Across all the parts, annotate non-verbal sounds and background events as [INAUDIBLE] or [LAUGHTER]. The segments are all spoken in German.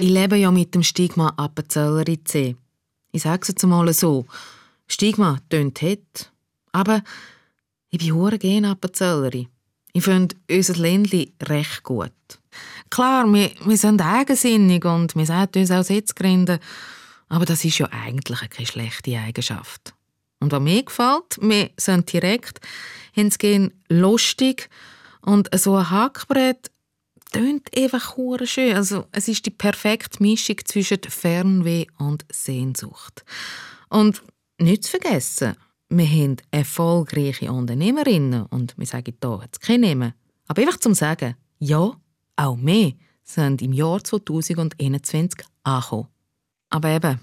Ich lebe ja mit dem Stigma Appenzellerin C. Ich sage es jetzt mal so. Stigma tönt hett, aber ich bin hure gerne Appenzellerin. Ich finde unser Ländli recht gut. Klar, wir, wir sind eigensinnig und wir sollten uns auch Sitz gründen, aber das ist ja eigentlich keine schlechte Eigenschaft. Und was mir gefällt, wir sind direkt, haben es lustig und so ein Hackbrett tönt einfach hure schön. Also es ist die perfekte Mischung zwischen Fernweh und Sehnsucht. Und nicht zu vergessen, wir haben erfolgreiche Unternehmerinnen und wir sagen hier jetzt kein Namen, aber einfach zum sagen, ja, auch wir sind im Jahr 2021 angekommen. Aber eben,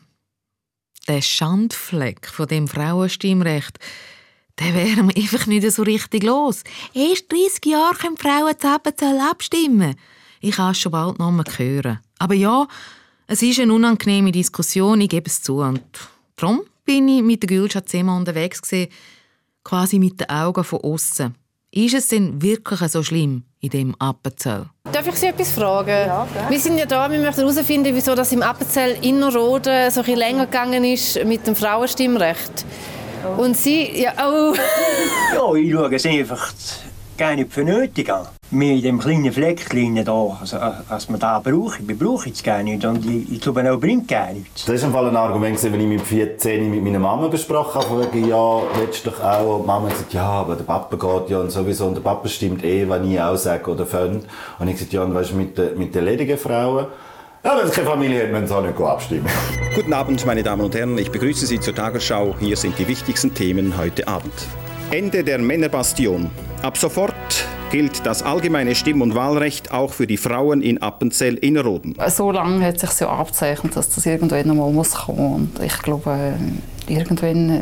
der Schandfleck von dem Frauenstimmrecht, der wäre einfach nicht so richtig los. Erst 30 Jahre können Frauen zu abstimmen. Ich kann es schon bald noch mal hören. Aber ja, es ist eine unangenehme Diskussion, ich gebe es zu. Und darum bin ich mit der Gülschat Zimmer unterwegs gewesen, quasi mit den Augen von außen. Ist es denn wirklich so schlimm in dem Appenzell? Darf ich Sie etwas fragen? Ja, wir sind ja da, wir möchten herausfinden, wieso das im Appenzell Innerrhoden so ein länger gegangen ist mit dem Frauenstimmrecht. Oh. Und Sie, ja, oh. [LAUGHS] ja, ich schaue es einfach gar nicht für nötig an. Wir in dem kleinen Fleckchen da, also, als man da braucht, wir brauchen es gar nicht und ich, ich glaube auch bringt gar nichts. Das war ein Argument, wenn ich mit 14 mit meiner Mama besprochen habe, wegen, ja, doch auch, und die Mama sagt, ja, aber der Papa geht ja und sowieso, und der Papa stimmt eh, was ich auch sage oder fand. Und ich sagte, ja, und weißt du, mit, mit den ledigen Frauen, ja, wenn es keine Familie hat, müssen sie auch nicht abstimmen. Guten Abend, meine Damen und Herren. Ich begrüße Sie zur Tagesschau. Hier sind die wichtigsten Themen heute Abend. Ende der Männerbastion. Ab sofort gilt das allgemeine Stimm- und Wahlrecht auch für die Frauen in Appenzell-Innerrhoden. So lange hat sich so abzeichnet, dass das irgendwann einmal muss kommen. Und ich glaube, irgendwann äh,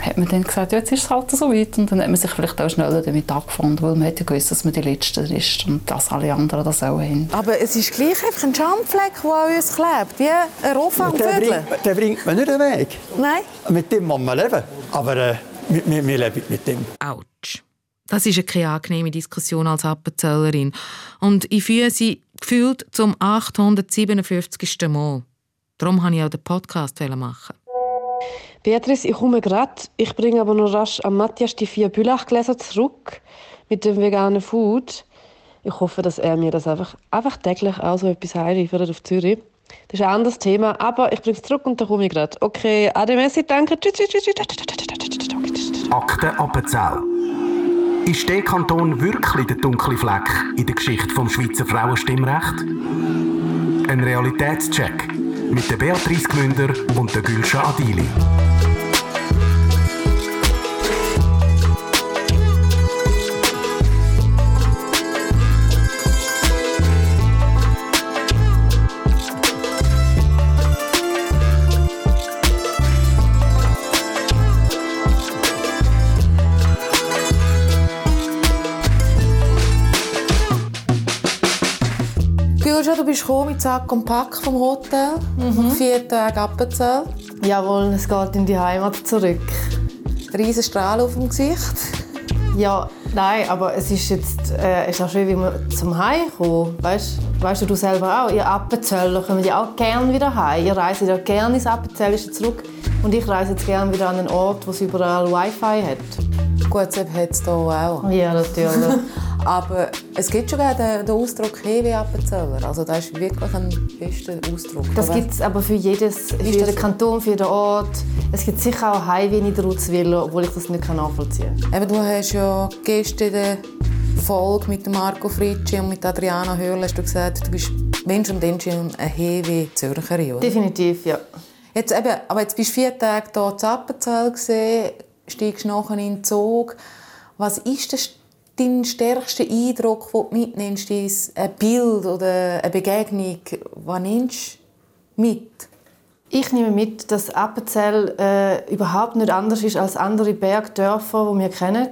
hat man dann gesagt, ja, jetzt ist es halt so weit. Und dann hat man sich vielleicht auch schneller damit angefunden, weil man hätte gewusst, dass man die Letzte ist und dass alle anderen das auch haben. Aber es ist gleich einfach ein Schandfleck, der an uns klebt, wie ein Rohfangvögel. Den bringt man nicht weg. Nein. Mit dem muss man leben. Aber äh, wir, wir, wir leben mit dem. Autsch. Das ist keine angenehme Diskussion als Appenzellerin. Und ich führe sie gefühlt zum 857. Mal. Darum wollte ich auch den Podcast machen. Beatrice, ich komme gerade. Ich bringe aber noch rasch an Matthias die vier Bülachgläser zurück mit dem veganen Food. Ich hoffe, dass er mir das einfach, einfach täglich auch so etwas heimliefert auf Zürich. Das ist ein anderes Thema, aber ich bringe es zurück und dann komme ich gerade. Okay, ade, merci, danke. Tschüss, tschüss, tschüss. Akte Appenzell. Ist der Kanton wirklich der dunkle Fleck in der Geschichte vom Schweizer Frauenstimmrecht? Ein Realitätscheck mit der Beatrice Gmünder und der Gülscha Adili. Bist gekommen mit Sack und Pack vom Hotel. Mhm. Vier Tage Appenzell. Jawohl, es geht in die Heimat zurück. Riesen Strahl auf dem Gesicht. Ja, nein, aber es ist jetzt äh, ist auch schön, wie wir zum Heim kommen. Weißt, weißt du, du selber auch, ihr Appenzeller kommen ja auch gerne wieder heim. Ihr reist ja gerne ins Appenzell zurück. Und ich reise jetzt gerne wieder an einen Ort, wo es überall Wi-Fi hat. Gut, das hat es hier auch. Ja, natürlich. [LAUGHS] Aber es gibt schon den, den Ausdruck Hewe-Appenzeller. Also das ist wirklich ein bester Ausdruck. Das gibt es aber für jedes, für jeden Kanton, für jeden Ort. Es gibt sicher auch Highway in Rutzwil, obwohl ich das nicht nachvollziehen kann. Eben, du hast ja gestern der Folge mit Marco Fritschi und mit Adriana Höhrl hast du gesagt, du bist Mensch und Mensch eine Hewe Zürcherin, oder? Definitiv, ja. Jetzt eben, aber jetzt bist du vier Tage hier in Appenzell, steigst nachher in den Zug. Was ist das dein stärkster Eindruck, den du mitnimmst, ist ein Bild oder eine Begegnung? Was nimmst du mit? Ich nehme mit, dass Appenzell äh, überhaupt nicht anders ist als andere Bergdörfer, die wir kennen.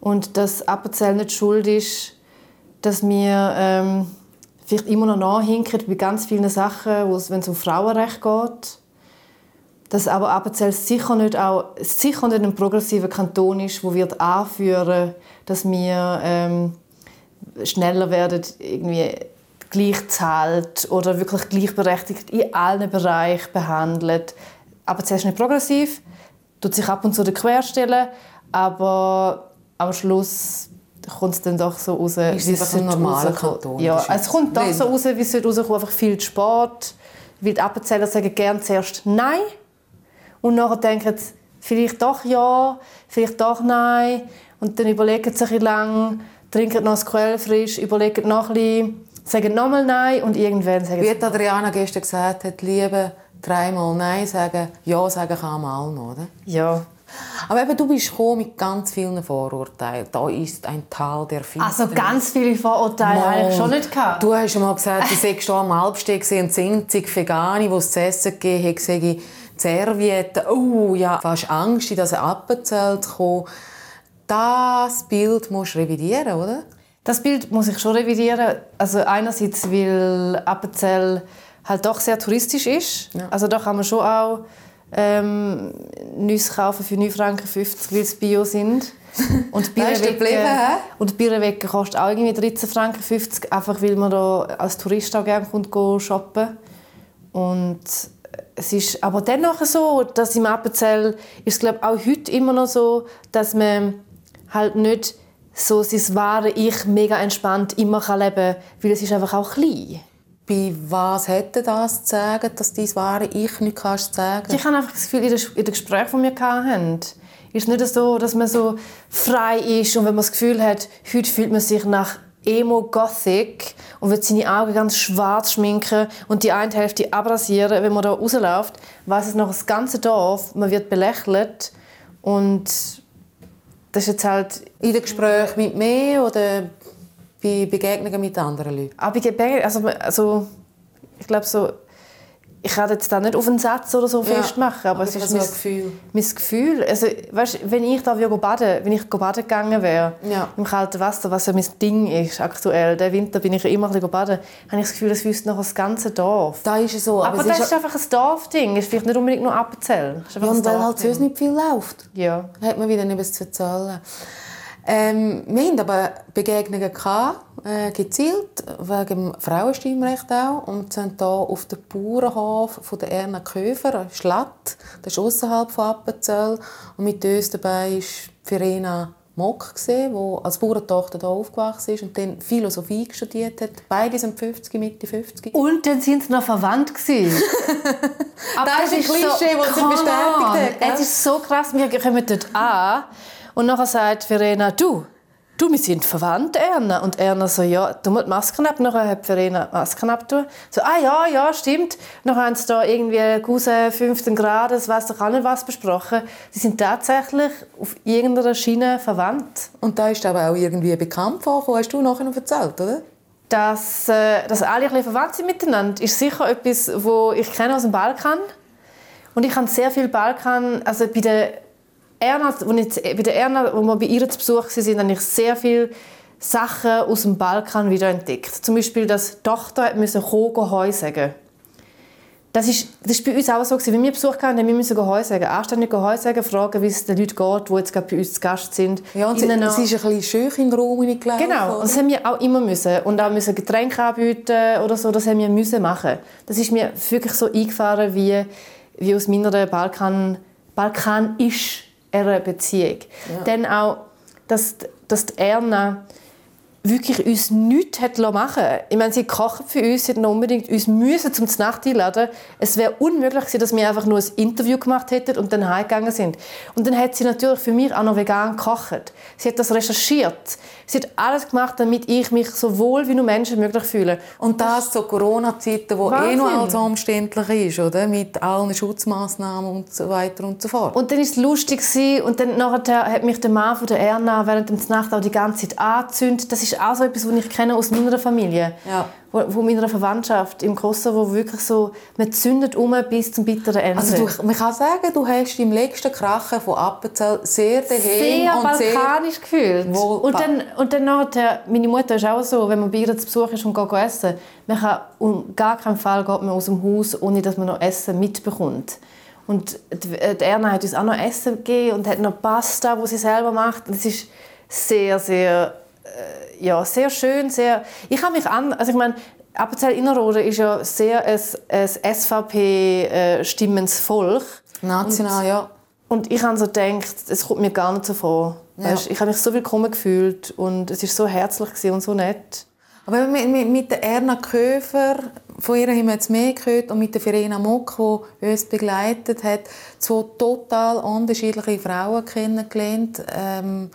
Und dass Appenzell nicht schuld ist, dass wir ähm, vielleicht immer noch nachhinken bei ganz vielen Sachen, wenn es um Frauenrecht geht. Dass aber Appenzell sicher nicht, auch, sicher nicht ein progressiver Kanton ist, der wird anführen dass wir ähm, schneller werden, irgendwie gleich zahlt oder wirklich gleichberechtigt in allen Bereichen behandelt. Aber zuerst nicht progressiv, tut sich ab und zu querstellen, aber am Schluss kommt es dann doch so raus, ist es ein normaler Kanton. Ja, es kommt doch so raus, wie es rauskommt, einfach viel Sport. Weil die Appenzeller sagen gerne zuerst Nein und nachher denken sie, vielleicht doch Ja, vielleicht doch Nein. Und dann überlegen sie sich lang, trinken noch das Quellfrisch, überlegen noch ein bisschen, sagen nochmal Nein und irgendwann sagen Wie sie... Wie Adriana gestern gesagt hat, lieber dreimal Nein sagen, Ja sagen kann man auch noch, oder? Ja. Aber eben, du bist mit ganz vielen Vorurteilen. Da ist ein Tal der Finsternis. Also ganz viele Vorurteile Mann. habe ich schon nicht gehabt. Du hast mal gesagt, du [LAUGHS] sechst am Alpsteg und sinzig Vegane, die es zu essen gegeben hat, sage Servietten. Oh ja, fast Angst, in das Appenzell zu kommen. Das Bild musst du revidieren, oder? Das Bild muss ich schon revidieren. Also einerseits, weil Appenzell halt doch sehr touristisch ist. Ja. Also da kann man schon auch ähm, Nüsse kaufen für 9,50 Franken, weil es Bio sind. [LAUGHS] Und Birrenwecken, und Birrenwecken kostet auch irgendwie 13,50 Franken, einfach weil man da als Tourist auch gerne kommt, shoppen Und es ist aber dennoch so, dass im Appenzell ist glaube auch heute immer noch so, dass man halt nicht so sein wahre Ich mega entspannt immer leben kann, weil es ist einfach auch klein. Bei was hätte das zu sagen, dass dein wahre Ich nicht kannst sagen? Ich habe einfach das Gefühl, in den Gesprächen, die wir hatten, ist es nicht so, dass man so frei ist und wenn man das Gefühl hat, heute fühlt man sich nach Emo-Gothic und wird seine Augen ganz schwarz schminken und die eine Hälfte abrasieren, wenn man da rausläuft, weiß es noch das ganze Dorf, man wird belächelt und das ist jetzt halt... In den Gesprächen mit mir oder bei Begegnungen mit anderen Leuten? Ah, also, also ich glaube so, ich kann jetzt da nicht auf einen Satz oder so ja, festmachen, aber, aber es ist mein Gefühl. mein Gefühl. Also, weißt, wenn ich da baden, wenn ich baden gegangen wäre ja. im kalten Wasser, was ja mein Ding ist aktuell, der Winter bin ich immer ein baden, habe ich das Gefühl, es wüsste noch das ganze Dorf. Da ist es so. Aber, aber das ist, ist einfach ein Dorfding. Es ist vielleicht nicht unbedingt nur Appenzell. Ja, und weil halt sonst nicht viel läuft. Ja. Hat man wieder nichts zu erzählen. Ähm, wir hatten aber Begegnungen gehabt, äh, gezielt, wegen dem Frauenstimmrecht auch. Und sind hier auf dem Bauernhof von der Erna Köfer, Schlatt, das ist außerhalb von Appenzell. Und mit uns dabei war Verena Mock, die als Bauerntochter hier aufgewachsen ist und dann Philosophie studiert hat. Beide sind 50, Mitte 50. Und dann sind sie noch verwandt. [LAUGHS] das, das ist ein Klischee, so, das sie bestätigt hat. Es ist so krass, wir kommen dort an und nachher sagt Verena, du, du, wir sind verwandt, Erna. Und Erna so, ja, du musst die Masken ab. Nachher hat Verena die Masken abgetan. So, ah ja, ja, stimmt. Nachher haben sie da irgendwie Cousin 15 Grad, das weiss doch auch nicht was besprochen. Sie sind tatsächlich auf irgendeiner Schiene verwandt. Und da ist aber auch irgendwie bekannt vorgekommen, hast du nachher noch erzählt, oder? Dass, äh, dass alle ein verwandt sind miteinander, ist sicher etwas, wo ich kenne aus dem Balkan. Und ich habe sehr viel Balkan, also bei den Erna, wo ich, bei der Erna, wo wir bei ihr zu Besuch waren, habe ich sehr viele Sachen aus dem Balkan wieder entdeckt. Zum Beispiel, dass die Tochter kommen, Heu sagen. Das ist, das ist bei uns auch so, wenn wir Besuch hatten, müssen wir Heu sagen. Anständig Heu sagen, fragen, wie es den Leuten geht, die jetzt gerade bei uns zu Gast sind. Ja, und sie, sie ist ein bisschen schön in den Raum gelaufen. Genau, und das haben wir auch immer müssen. Und auch müssen Getränke anbieten oder so, das haben wir müssen machen. Das ist mir wirklich so eingefahren, wie, wie aus meiner Balkan, Balkan ist einer Beziehung. Ja. Dann auch, dass, dass die Erna wirklich uns nichts hat machen Ich meine, sie kochen für uns, sie hätten unbedingt uns müssen zum Nacht einladen. Es wäre unmöglich gewesen, dass wir einfach nur ein Interview gemacht hätten und dann heimgegangen sind. Und dann hat sie natürlich für mich auch noch vegan gekocht. Sie hat das recherchiert. Sie hat alles gemacht, damit ich mich so wohl wie nur Menschen möglich fühle. Und das zu Corona-Zeiten, wo Wahnsinn. eh noch alles umständlich ist, oder? Mit allen Schutzmaßnahmen und so weiter und so fort. Und dann ist es lustig und dann nachher hat mich der Mann von der Erna während der Nacht auch die ganze Zeit angezündet. Das ist auch so etwas, was ich kenne aus meiner Familie. Ja von meiner Verwandtschaft im Kosovo wirklich so, man zündet um bis zum bitteren Ende. Also du, man kann sagen, du hast im letzten Krachen von Appenzell sehr daheim sehr und balkanisch gefühlt. Und dann, und dann nachher, meine Mutter ist auch so, wenn man bei ihr zu Besuch ist und geht essen, man kann um gar keinen Fall geht man aus dem Haus, ohne dass man noch Essen mitbekommt. Und die Erna hat uns auch noch Essen gegeben und hat noch Pasta, die sie selber macht. Das ist sehr, sehr äh, ja, sehr schön, sehr... Ich habe mich an... Also ich meine, Appenzell Innerrhoden ist ja sehr ein, ein SVP-stimmendes Volk. National, und, ja. Und ich habe so gedacht, es kommt mir gar nicht so vor. Ja. Weißt, ich habe mich so willkommen gefühlt und es war so herzlich und so nett. Aber mit, mit, mit der Erna Köfer, von ihr haben wir jetzt mehr gehört, und mit der Verena Mock, die uns begleitet hat, zwei total unterschiedliche Frauen kennengelernt. Ähm,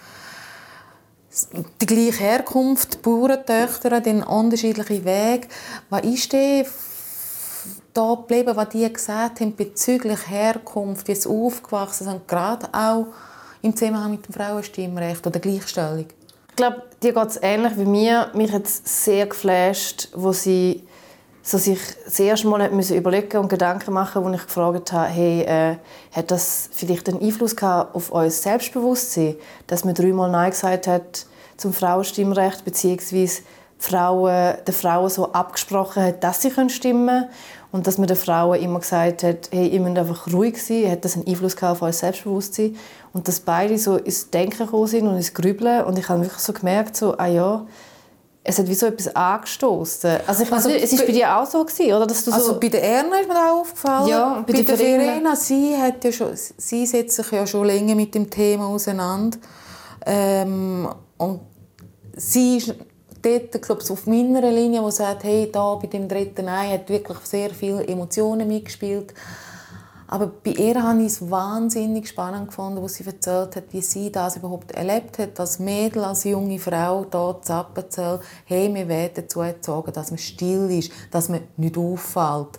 die gleiche Herkunft, Bauerntöchter, den unterschiedlichen Weg. Was ist denn da geblieben, was die gesagt haben bezüglich Herkunft, wie sie aufgewachsen sind, gerade auch im Zusammenhang mit dem Frauenstimmrecht oder Gleichstellung? Ich glaube, dir geht es ähnlich wie mir. Mich hat es sehr geflasht, wo sie so sich das erste Mal müssen überlegen und Gedanken machen, wo ich gefragt habe, hey, äh, hat das vielleicht einen Einfluss gehabt auf euer Selbstbewusstsein, dass man dreimal Nein gesagt hat zum Frauenstimmrecht, beziehungsweise Frauen, den Frauen so abgesprochen hat, dass sie stimmen können und dass man den Frauen immer gesagt hat, hey, ihr müsst einfach ruhig sein, hat das einen Einfluss gehabt auf euer Selbstbewusstsein und dass beide so ins Denken gekommen sind und ins Grübeln und ich habe wirklich so gemerkt, so, ah ja, es hat wie so etwas angestoßen. Also ich also, es war bei dir auch so gewesen, oder? Dass du also so bei der Erna ist mir auch aufgefallen. Ja, bei, bei der Verena, sie, hat ja schon, sie setzt sich ja schon länger mit dem Thema auseinander. Ähm, und sie ist dort, glaube ich, auf meiner Linie, die sagt, hey, da bei dem dritten Ei hat wirklich sehr viele Emotionen mitgespielt. Aber bei ihr habe ich es wahnsinnig spannend gefunden, was sie erzählt hat, wie sie das überhaupt erlebt hat, als Mädel, als junge Frau hier zu Appenzell. Hey, wir werden dazu erzogen, dass man still ist, dass man nicht auffällt.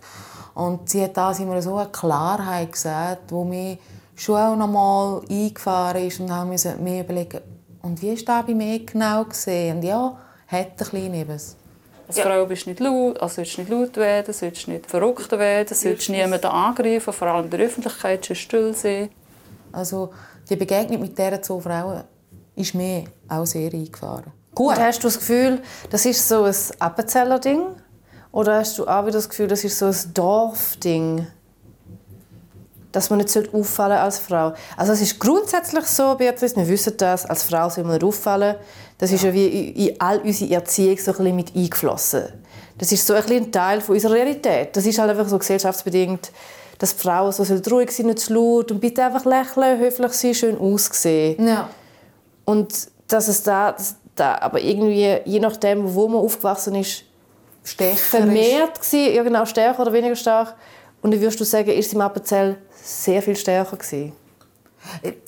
Und sie hat das immer so eine Klarheit gesagt, wo mir schon auch noch mal eingefahren ist und haben mir überlegen, und wie ist das bei mir genau gesehen? Und ja, hat ein bisschen etwas. Als ja. Frau bist du nicht laut, also sollst nicht laut werden, sollst nicht verrückt werden, sollst niemanden angreifen, vor allem in der Öffentlichkeit schon still sein. Also die Begegnung mit diesen zwei Frauen ist mir auch sehr eingefahren. Gut. Und hast du das Gefühl, das ist so ein Appenzeller-Ding? Oder hast du auch wieder das Gefühl, das ist so ein Dorfding? Dass man nicht auffallen als Frau. Also es ist grundsätzlich so, Beatrice, wir wissen das, als Frau soll man auffallen. Das ja. ist ja wie in all unsere Erziehung so ein bisschen mit eingeflossen. Das ist so ein, ein Teil von unserer Realität. Das ist halt einfach so gesellschaftsbedingt, dass die Frauen so ruhig sind, nicht zu laut und bitte einfach lächeln, höflich sein, schön aussehen. Ja. Und dass es da, dass da aber irgendwie, je nachdem, wo man aufgewachsen ist, Stärker vermehrt war, ja genau, stärker oder weniger stark. Und dann würdest du sagen, ist es im Appenzell sehr viel stärker gewesen?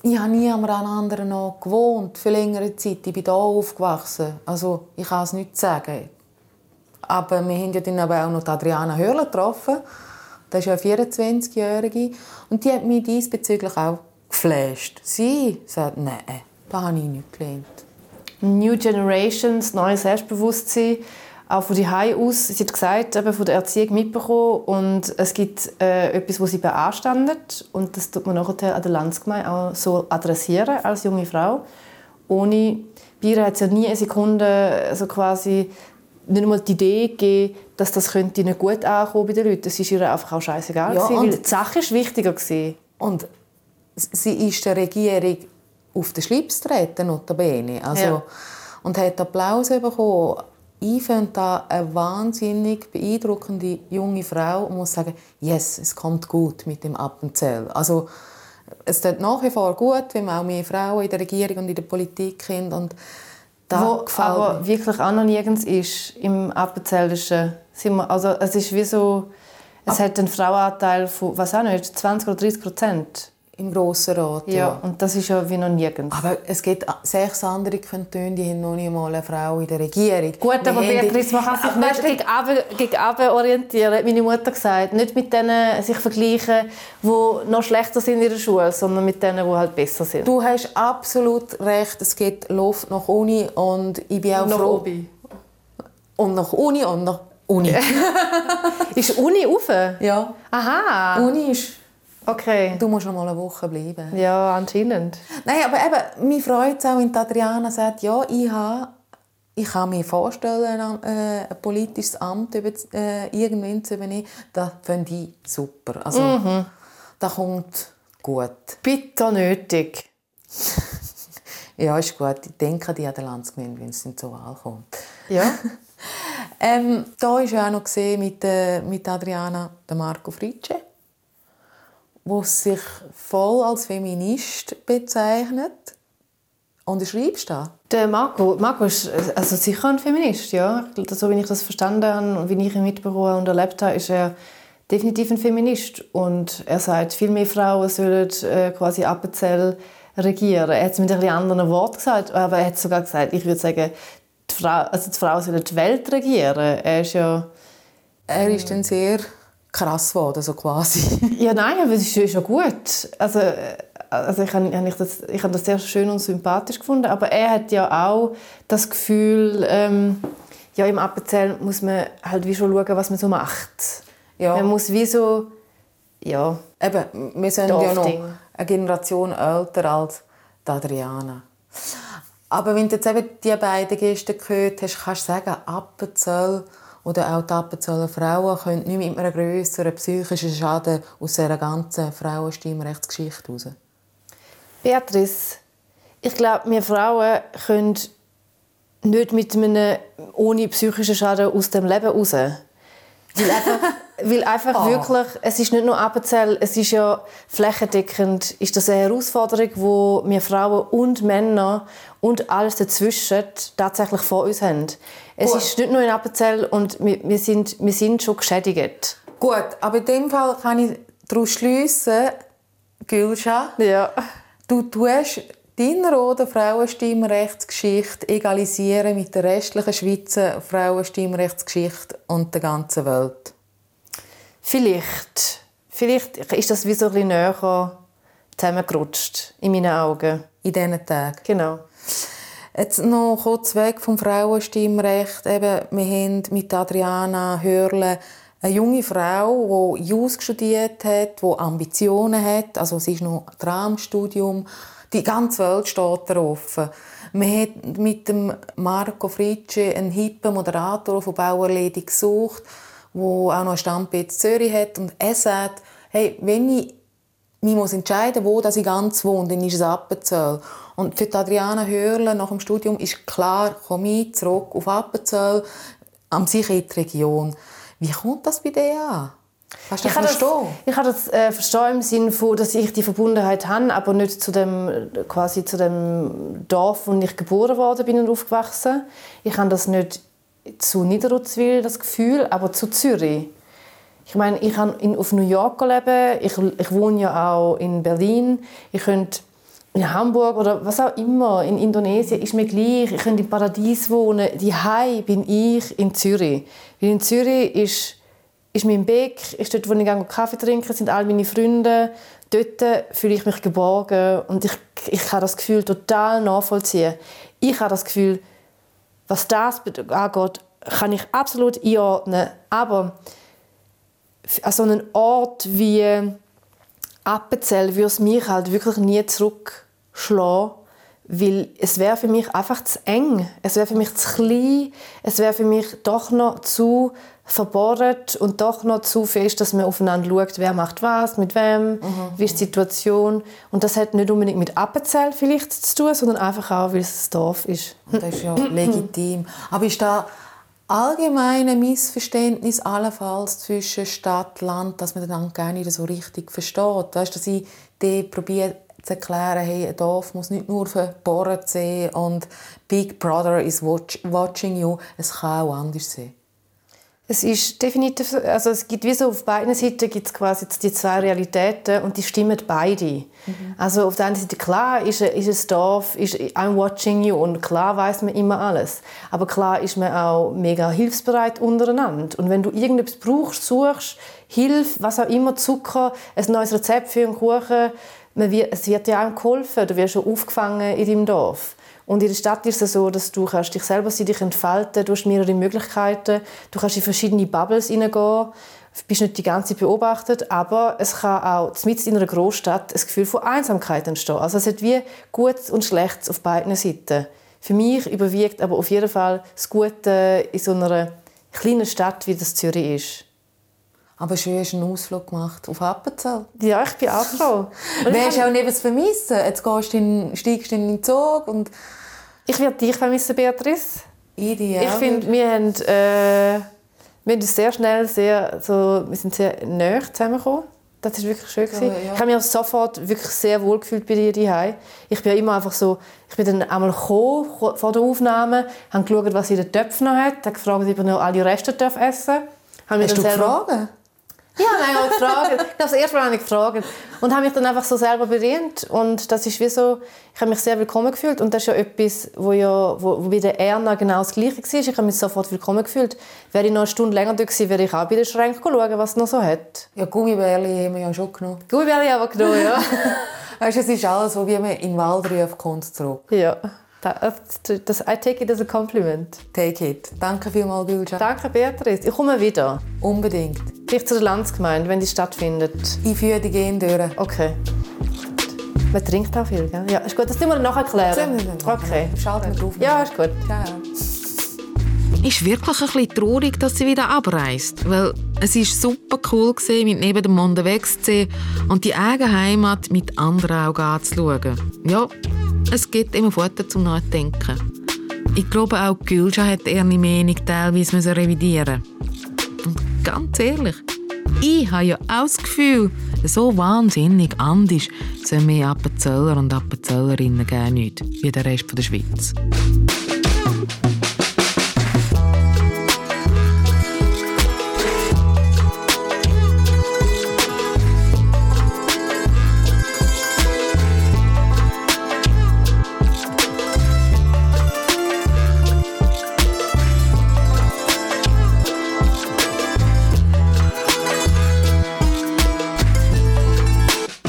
Ich habe nie an einem anderen Ort gewohnt, für längere Zeit. Ich bin hier aufgewachsen. Also, ich kann es nicht sagen. Aber wir haben ja dann aber auch noch Adriana Hörler getroffen. Das ist ja eine 24-Jährige. Und die hat mich diesbezüglich auch geflasht. Sie sagt, nein, das habe ich nicht gelernt. New Generations, neues Selbstbewusstsein auch von die aus, sie hat gesagt, eben von der Erziehung mitbekommen und es gibt äh, etwas, was sie beanstandet und das tut man nachher an der Landsgemeinde auch so adressieren als junge Frau. Ohne Bira hat es ja nie eine Sekunde so quasi nicht einmal die Idee gegeben, dass das könnte nicht gut ankommen bei den Leuten. Es war ihr einfach auch scheißegal, ja, gewesen, weil die Sache ist wichtiger gewesen. Und sie ist der Regierung auf den Schlips getreten, notabene. Also, ja. Und hat Applaus bekommen ich finde da eine wahnsinnig beeindruckende junge Frau und muss sagen, yes, es kommt gut mit dem Appenzell. Also es tut nach wie vor gut, wenn man auch mehr Frauen in der Regierung und in der Politik sind und da Wo aber mir. wirklich auch noch nirgends ist im Appenzellischen. Also es ist wie so, es Ab hat einen Frauenanteil von, was auch nicht, 20 oder 30 Prozent im Grossen Rat. Ja, ja, und das ist ja wie noch nirgends. Aber es gibt sechs andere Kantone, die haben noch nicht mal eine Frau in der Regierung. Gut, aber Beatrice, man kann sich nicht gegen Abend, gegen Abend orientieren, hat meine Mutter gesagt. Nicht mit denen sich vergleichen, die noch schlechter sind in der Schule, sondern mit denen, die halt besser sind. Du hast absolut recht, es gibt Luft nach Uni und ich bin auch nach froh... Obi. Und nach Uni und nach Uni. [LAUGHS] [LAUGHS] ist Uni auf? Ja. Aha. Uni ist Okay. Du musst noch mal eine Woche bleiben. Ja, anscheinend. Nein, aber eben, mich freut es auch, wenn Adriana sagt, ja, ich habe ich kann mir vorstellen, ein, äh, ein politisches Amt über, äh, irgendwann zu übernehmen. Das finde ich super. Also, mhm. Das kommt gut. Bitte nötig. [LAUGHS] ja, ist gut. Ich denke die an der Landsgemeinde, wenn es in zur Wahl kommt. Ja. [LAUGHS] Ähm, da war ja auch noch gesehen mit, äh, mit Adriana der Marco Fritsche, wo sich voll als Feminist bezeichnet. Und du schreibst da? Der Marco, Marco ist also sicher ein Feminist, ja. So wie ich das verstanden habe und wie ich ihn mitbekommen und erlebt habe, ist er definitiv ein Feminist. Und er sagt, viel mehr Frauen sollen äh, quasi Appenzell regieren. Er hat es mit ein anderen Worten gesagt, aber er hat sogar gesagt, ich würde sagen, die Frau, also die Frau soll die Welt regieren. Er ist ja... Er ist dann sehr krass geworden, so quasi. [LAUGHS] ja, nein, aber es ist ja gut. Also, also ich habe ich das, ich habe das sehr schön und sympathisch gefunden, aber er hat ja auch das Gefühl, ähm, ja, im Appenzell muss man halt wie schon schauen, was man so macht. Ja. Man muss wie so, ja, Eben, wir sind ja noch eine Generation älter als Adriana. Aber wenn du jetzt eben die beiden Gäste gehört hast, kannst du sagen, Appenzell oder auch die Appenzeller Frauen können nicht mit einem grösseren psychischen Schaden aus dieser ganzen Frauenstimmrechtsgeschichte raus. Beatrice, ich glaube, wir Frauen können nicht mit einem ohne psychischen Schaden aus dem Leben raus. Weil einfach, weil einfach oh. wirklich, es ist nicht nur Appenzell, es ist ja flächendeckend, ist das eine Herausforderung, wo wir Frauen und Männer und alles dazwischen tatsächlich vor uns haben. Es Gut. ist nicht nur in Appenzell und wir, wir, sind, wir sind schon geschädigt. Gut, aber in dem Fall kann ich daraus schliessen, Gülscha, ja. du tust deine rote Frauenstimmrechtsgeschichte egalisieren mit der restlichen Schweizer Frauenstimmrechtsgeschichte und der ganzen Welt? Vielleicht. Vielleicht ist das wie so ein bisschen näher zusammengerutscht, in meinen Augen. In diesen Tagen? Genau. Jetzt noch kurz weg vom Frauenstimmrecht. Eben, wir haben mit Adriana Hörle eine junge Frau, die Jus studiert hat, die Ambitionen hat. Also sie ist noch dran Studium. Die ganze Welt steht darauf. Man hat mit dem Marco Fritsche einen hippen Moderator von Bauerledig gesucht, der auch noch einen Stammplatz Zürich hat. Und er sagt, hey, wenn ich mich muss entscheiden wo dass ich ganz wohne, dann ist es Appenzell. Und für Adriana Hörle nach dem Studium ist klar, komme ich zurück auf Appenzell, am die Region. Wie kommt das bei dir an? Kannst du das ich verstehen? Das, ich kann das äh, verstehen im Sinne von, dass ich die Verbundenheit habe, aber nicht zu dem, quasi zu dem Dorf, wo ich geboren worden bin und aufgewachsen. Ich habe das nicht zu Niederutzwil, das Gefühl, aber zu Zürich. Ich meine, ich kann auf New York leben, ich, ich wohne ja auch in Berlin. Ich könnte in Hamburg oder was auch immer, in Indonesien, ist mir gleich. Ich könnte im Paradies wohnen. Die Hai bin ich in Zürich. Weil in Zürich ist, ist mein Beck, ist dort, wo ich Kaffee trinke, sind all meine Freunde. Dort fühle ich mich geborgen und ich, ich kann das Gefühl total nachvollziehen. Ich habe das Gefühl, was das angeht, kann ich absolut einordnen. Aber an so einen Ort wie Appenzell würde es mich halt wirklich nie zurückschlagen, weil es wäre für mich einfach zu eng. Es wäre für mich zu klein. Es wäre für mich doch noch zu verbohrt und doch noch zu fest, dass man aufeinander schaut, wer macht was, mit wem, mhm. wie ist die Situation. Und das hat nicht unbedingt mit Appenzell vielleicht zu tun, sondern einfach auch, weil es ein Dorf ist. Und das ist ja legitim. Aber ist da allgemeine Missverständnis allenfalls zwischen Stadt und Land, dass man dann gar nicht so richtig versteht. Weißt, dass ich die probiere zu erklären, hey, ein Dorf muss nicht nur verbohrt sein und Big Brother is watching you. Es kann auch anders sein. Es ist definitiv, also es gibt wie so auf beiden Seiten gibt es quasi die zwei Realitäten und die stimmen beide. Mhm. Also auf der einen Seite klar ist, ist ein Dorf, ist I'm watching you und klar weiß man immer alles. Aber klar ist man auch mega hilfsbereit untereinander. Und wenn du irgendetwas brauchst, suchst, Hilfe, was auch immer, Zucker, ein neues Rezept für einen Kuchen, man wird, es wird dir auch geholfen, du wirst schon aufgefangen in deinem Dorf. Und in der Stadt ist es so, dass du kannst dich selber dich entfalten, du hast mehrere Möglichkeiten, du kannst in verschiedene Bubbles hineingehen, bist nicht die ganze Zeit beobachtet, aber es kann auch mitten in einer Großstadt ein Gefühl von Einsamkeit entstehen. Also es hat wie Gutes und Schlechtes auf beiden Seiten. Für mich überwiegt aber auf jeden Fall das Gute in so einer kleinen Stadt, wie das Zürich ist. Aber schön hast du einen Ausflug gemacht auf Appenzell. Ja, ich bin auch froh. Wärst du auch nicht vermissen? Jetzt gehst du in, steigst du in den Zug und... Ich werde dich vermissen, Beatrice. Ideal. Ich finde, wir haben, äh, wir haben uns sehr schnell sehr, so, wir sind sehr nahe zusammengekommen. Das war wirklich schön. gewesen. Ja, ja. Ich habe mich sofort wirklich sehr wohl gefühlt bei dir daheim. Ich bin ja immer einfach so, ich bin dann einmal gekommen, vor der Aufnahme, habe geschaut, was sie in den Töpfen noch hat, habe gefragt, ob ich noch alle Reste essen darf. Hast du gefragt? Ja, nein, ich habe gefragt. Das erste Mal habe ich gefragt. Und habe mich dann einfach so selber bedient. Und das ist wie so, ich habe mich sehr willkommen gefühlt. Und das ist ja etwas, wo, ja, wo, wo bei der Erna genau das Gleiche war. Ich habe mich sofort willkommen gefühlt. Wäre ich noch eine Stunde länger dort gewesen, wäre ich auch bei den Schränken schauen, was es noch so hat. Ja, Gummibärli haben wir ja schon genommen. Gummibärli haben wir genommen, ja. [LAUGHS] weißt du, es ist alles so, wie man in den Wald ruft, kommt zurück. Ja, das, das, I take it as a compliment. Take it. Danke vielmals, Gülcan. Danke, Beatrice. Ich komme wieder. Unbedingt. Vielleicht zu der Landsgemeinde, wenn die stattfindet. Ich führe die gehen durch. Okay. Man trinkt auch viel, gell? Ja, ist gut. Das müssen wir nachher klären. Okay. Schalten wir drauf. Ja, ist gut. Ciao. Ist wirklich ein bisschen traurig, dass sie wieder abreist, weil es ist super cool gewesen, mit neben dem Mond unterwegs zu sein und die eigene Heimat mit anderen Augen anzuschauen. Ja, es gibt immer Futter zum Nachdenken. Ich glaube, auch Gülscha hat ihre Meinung teilweise müssen revidieren Und ganz ehrlich, ich habe ja auch das Gefühl, so wahnsinnig anders sind mehr Appenzeller und Appenzellerinnen gar nicht wie der Rest der Schweiz.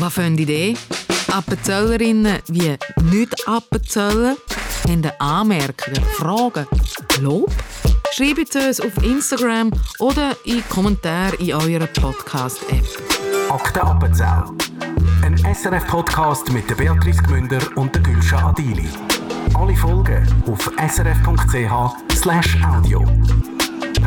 Was für eine Idee? Appenzellerinnen wie nicht Appenzellen haben Anmerkungen, Fragen, Lob? Schreibt es uns auf Instagram oder in Kommentare in eurer Podcast-App. Akte Appenzell. Ein SRF-Podcast mit Beatrice Gmünder und Gülscha Adili. Alle Folgen auf srf.ch audio.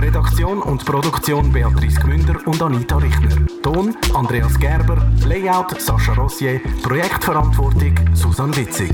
Redaktion und Produktion Beatrice Gmünder und Anita Richner. Ton Andreas Gerber, Layout Sascha Rossier, Projektverantwortung Susanne Witzig.